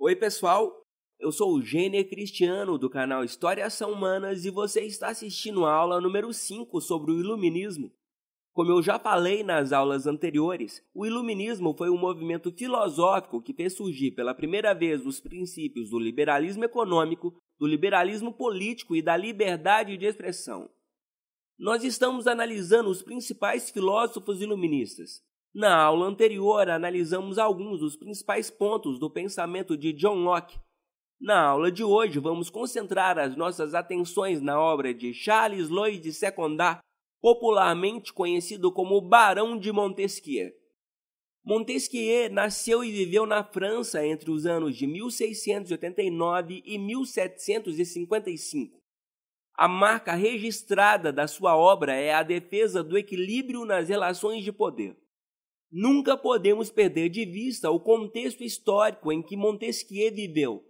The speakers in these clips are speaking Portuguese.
Oi, pessoal. Eu sou o Cristiano do canal Histórias São Humanas e você está assistindo a aula número 5 sobre o Iluminismo. Como eu já falei nas aulas anteriores, o Iluminismo foi um movimento filosófico que fez surgir pela primeira vez os princípios do liberalismo econômico, do liberalismo político e da liberdade de expressão. Nós estamos analisando os principais filósofos iluministas. Na aula anterior, analisamos alguns dos principais pontos do pensamento de John Locke, na aula de hoje, vamos concentrar as nossas atenções na obra de Charles de Secondat, popularmente conhecido como Barão de Montesquieu. Montesquieu nasceu e viveu na França entre os anos de 1689 e 1755. A marca registrada da sua obra é a defesa do equilíbrio nas relações de poder. Nunca podemos perder de vista o contexto histórico em que Montesquieu viveu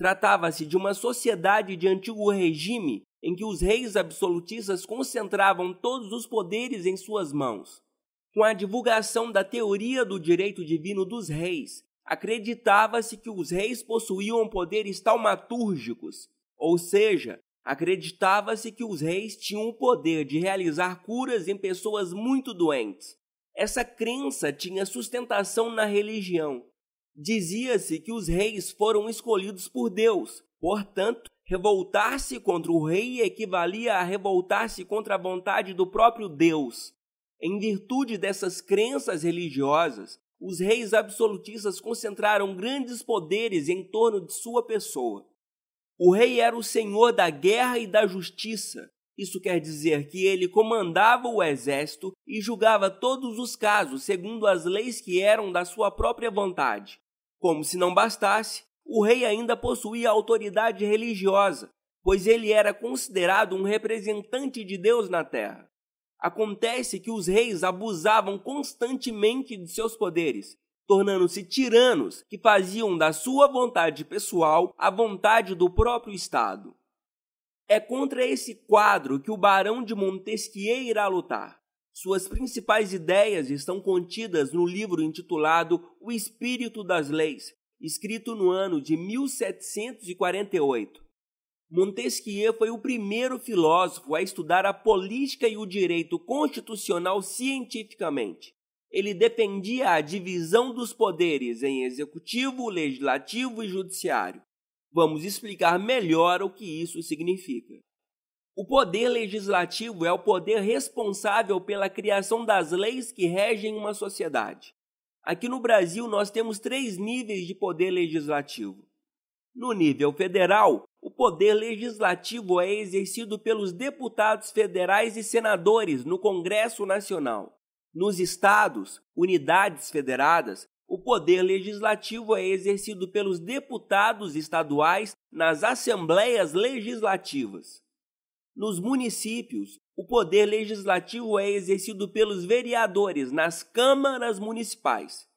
Tratava-se de uma sociedade de antigo regime em que os reis absolutistas concentravam todos os poderes em suas mãos. Com a divulgação da teoria do direito divino dos reis, acreditava-se que os reis possuíam poderes taumatúrgicos, ou seja, acreditava-se que os reis tinham o poder de realizar curas em pessoas muito doentes. Essa crença tinha sustentação na religião Dizia-se que os reis foram escolhidos por Deus, portanto, revoltar-se contra o rei equivalia a revoltar-se contra a vontade do próprio Deus. Em virtude dessas crenças religiosas, os reis absolutistas concentraram grandes poderes em torno de sua pessoa. O rei era o senhor da guerra e da justiça, isso quer dizer que ele comandava o exército e julgava todos os casos segundo as leis que eram da sua própria vontade. Como se não bastasse, o rei ainda possuía autoridade religiosa, pois ele era considerado um representante de Deus na terra. Acontece que os reis abusavam constantemente de seus poderes, tornando-se tiranos que faziam da sua vontade pessoal a vontade do próprio Estado. É contra esse quadro que o Barão de Montesquieu irá lutar. Suas principais ideias estão contidas no livro intitulado O Espírito das Leis, escrito no ano de 1748. Montesquieu foi o primeiro filósofo a estudar a política e o direito constitucional cientificamente. Ele defendia a divisão dos poderes em executivo, legislativo e judiciário. Vamos explicar melhor o que isso significa. O poder legislativo é o poder responsável pela criação das leis que regem uma sociedade. Aqui no Brasil, nós temos três níveis de poder legislativo. No nível federal, o poder legislativo é exercido pelos deputados federais e senadores no Congresso Nacional. Nos estados, unidades federadas, o poder legislativo é exercido pelos deputados estaduais nas assembleias legislativas. Nos municípios, o poder legislativo é exercido pelos vereadores nas câmaras municipais.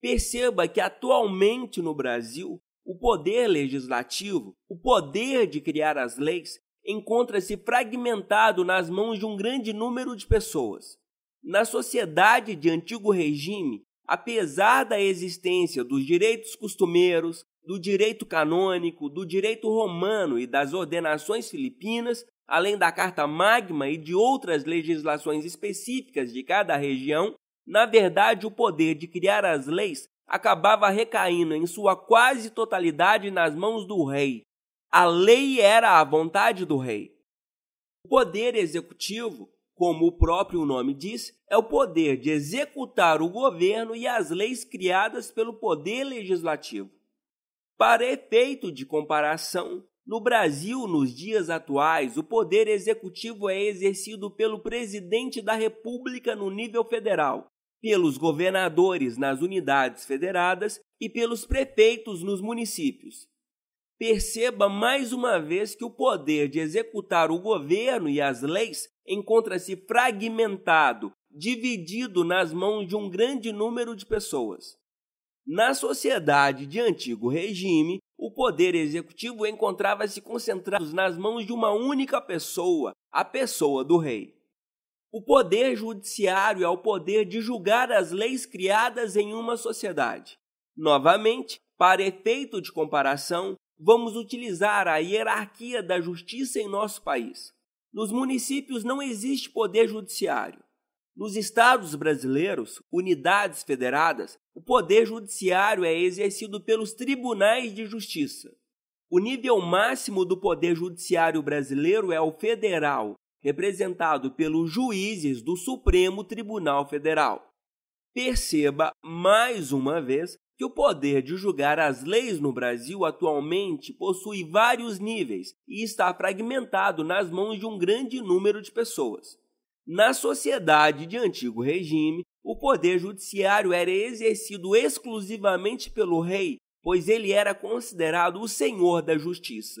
Perceba que atualmente no Brasil, o poder legislativo, o poder de criar as leis, encontra-se fragmentado nas mãos de um grande número de pessoas. Na sociedade de antigo regime, apesar da existência dos direitos costumeiros, do direito canônico, do direito romano e das ordenações filipinas, além da Carta Magma e de outras legislações específicas de cada região, na verdade o poder de criar as leis acabava recaindo em sua quase totalidade nas mãos do rei. A lei era a vontade do rei. O poder executivo como o próprio nome diz, é o poder de executar o governo e as leis criadas pelo poder legislativo. Para efeito de comparação, no Brasil, nos dias atuais, o poder executivo é exercido pelo presidente da República no nível federal, pelos governadores nas unidades federadas e pelos prefeitos nos municípios. Perceba mais uma vez que o poder de executar o governo e as leis encontra-se fragmentado, dividido nas mãos de um grande número de pessoas. Na sociedade de antigo regime, o poder executivo encontrava-se concentrado nas mãos de uma única pessoa, a pessoa do rei. O poder judiciário é o poder de julgar as leis criadas em uma sociedade. Novamente, Para efeito de comparação, vamos utilizar a hierarquia da justiça em nosso país. Nos municípios não existe poder judiciário. Nos estados brasileiros, unidades federadas, o poder judiciário é exercido pelos tribunais de justiça. O nível máximo do poder judiciário brasileiro é o federal, representado pelos juízes do Supremo Tribunal Federal. Perceba mais uma vez que o poder de julgar as leis no Brasil atualmente possui vários níveis e está fragmentado nas mãos de um grande número de pessoas. Na sociedade de antigo regime, o poder judiciário era exercido exclusivamente pelo rei, pois ele era considerado o senhor da justiça.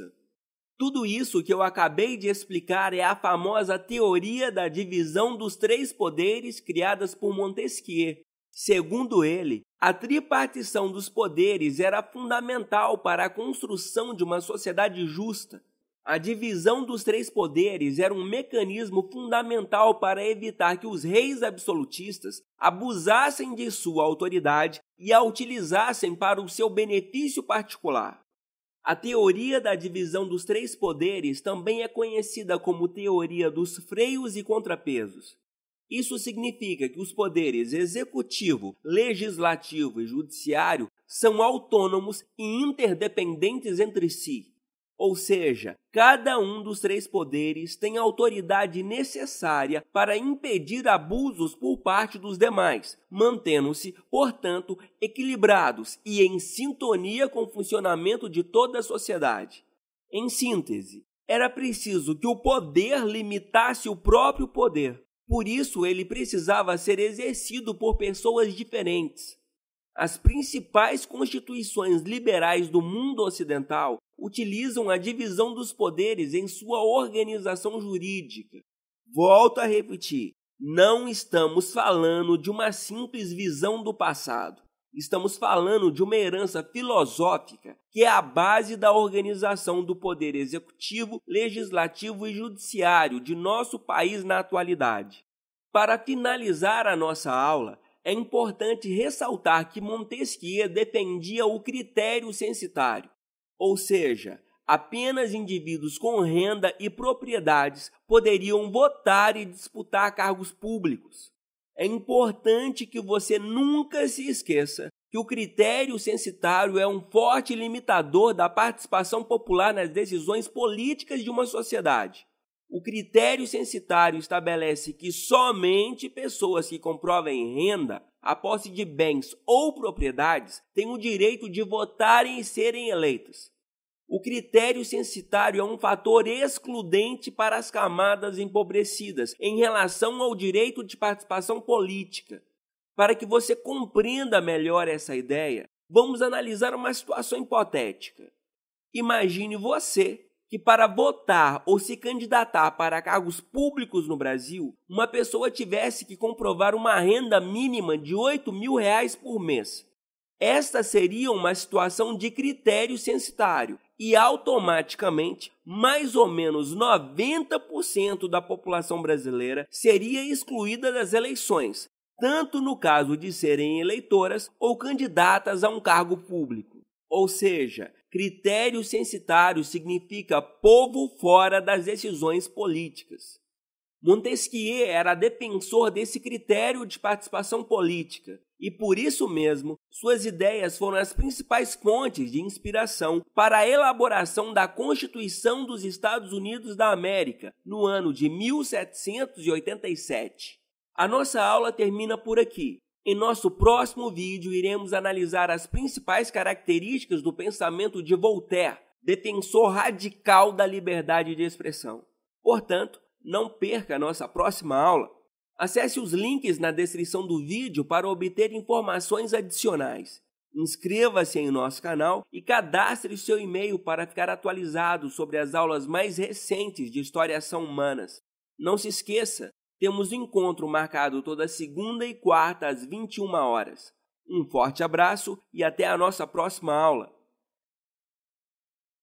Tudo isso que eu acabei de explicar é a famosa teoria da divisão dos três poderes criadas por Montesquieu, Segundo ele, a tripartição dos poderes era fundamental para a construção de uma sociedade justa. A divisão dos três poderes era um mecanismo fundamental para evitar que os reis absolutistas abusassem de sua autoridade e a utilizassem para o seu benefício particular. A teoria da divisão dos três poderes também é conhecida como teoria dos freios e contrapesos. Isso significa que os poderes executivo, legislativo e judiciário são autônomos e interdependentes entre si. Ou seja, cada um dos três poderes tem a autoridade necessária para impedir abusos por parte dos demais, mantendo-se, portanto, equilibrados e em sintonia com o funcionamento de toda a sociedade. Em síntese, era preciso que o poder limitasse o próprio poder, por isso, ele precisava ser exercido por pessoas diferentes. As principais constituições liberais do mundo ocidental utilizam a divisão dos poderes em sua organização jurídica. Volto a repetir: não estamos falando de uma simples visão do passado. Estamos falando de uma herança filosófica que é a base da organização do poder executivo, legislativo e judiciário de nosso país na atualidade. Para finalizar a nossa aula, é importante ressaltar que Montesquieu defendia o critério censitário, ou seja, apenas indivíduos com renda e propriedades poderiam votar e disputar cargos públicos. É importante que você nunca se esqueça que o critério censitário é um forte limitador da participação popular nas decisões políticas de uma sociedade. O critério censitário estabelece que somente pessoas que comprovem renda, a posse de bens ou propriedades têm o direito de votarem e serem eleitas. O critério censitário é um fator excludente para as camadas empobrecidas em relação ao direito de participação política. Para que você compreenda melhor essa ideia, vamos analisar uma situação hipotética. Imagine você, que para votar ou se candidatar para cargos públicos no Brasil, uma pessoa tivesse que comprovar uma renda mínima de 8 mil reais por mês. Esta seria uma situação de critério censitário e automaticamente mais ou menos 90% da população brasileira seria excluída das eleições, tanto no caso de serem eleitoras ou candidatas a um cargo público. Ou seja, critério censitário significa povo fora das decisões políticas. Montesquieu era defensor desse critério de participação política e, por isso mesmo, suas ideias foram as principais fontes de inspiração para a elaboração da Constituição dos Estados Unidos da América no ano de 1787. A nossa aula termina por aqui. Em nosso próximo vídeo, iremos analisar as principais características do pensamento de Voltaire, defensor radical da liberdade de expressão. Portanto, não perca a nossa próxima aula. Acesse os links na descrição do vídeo para obter informações adicionais. Inscreva-se em nosso canal e cadastre seu e-mail para ficar atualizado sobre as aulas mais recentes de História São Humanas. Não se esqueça, temos um encontro marcado toda segunda e quarta às 21 horas. Um forte abraço e até a nossa próxima aula.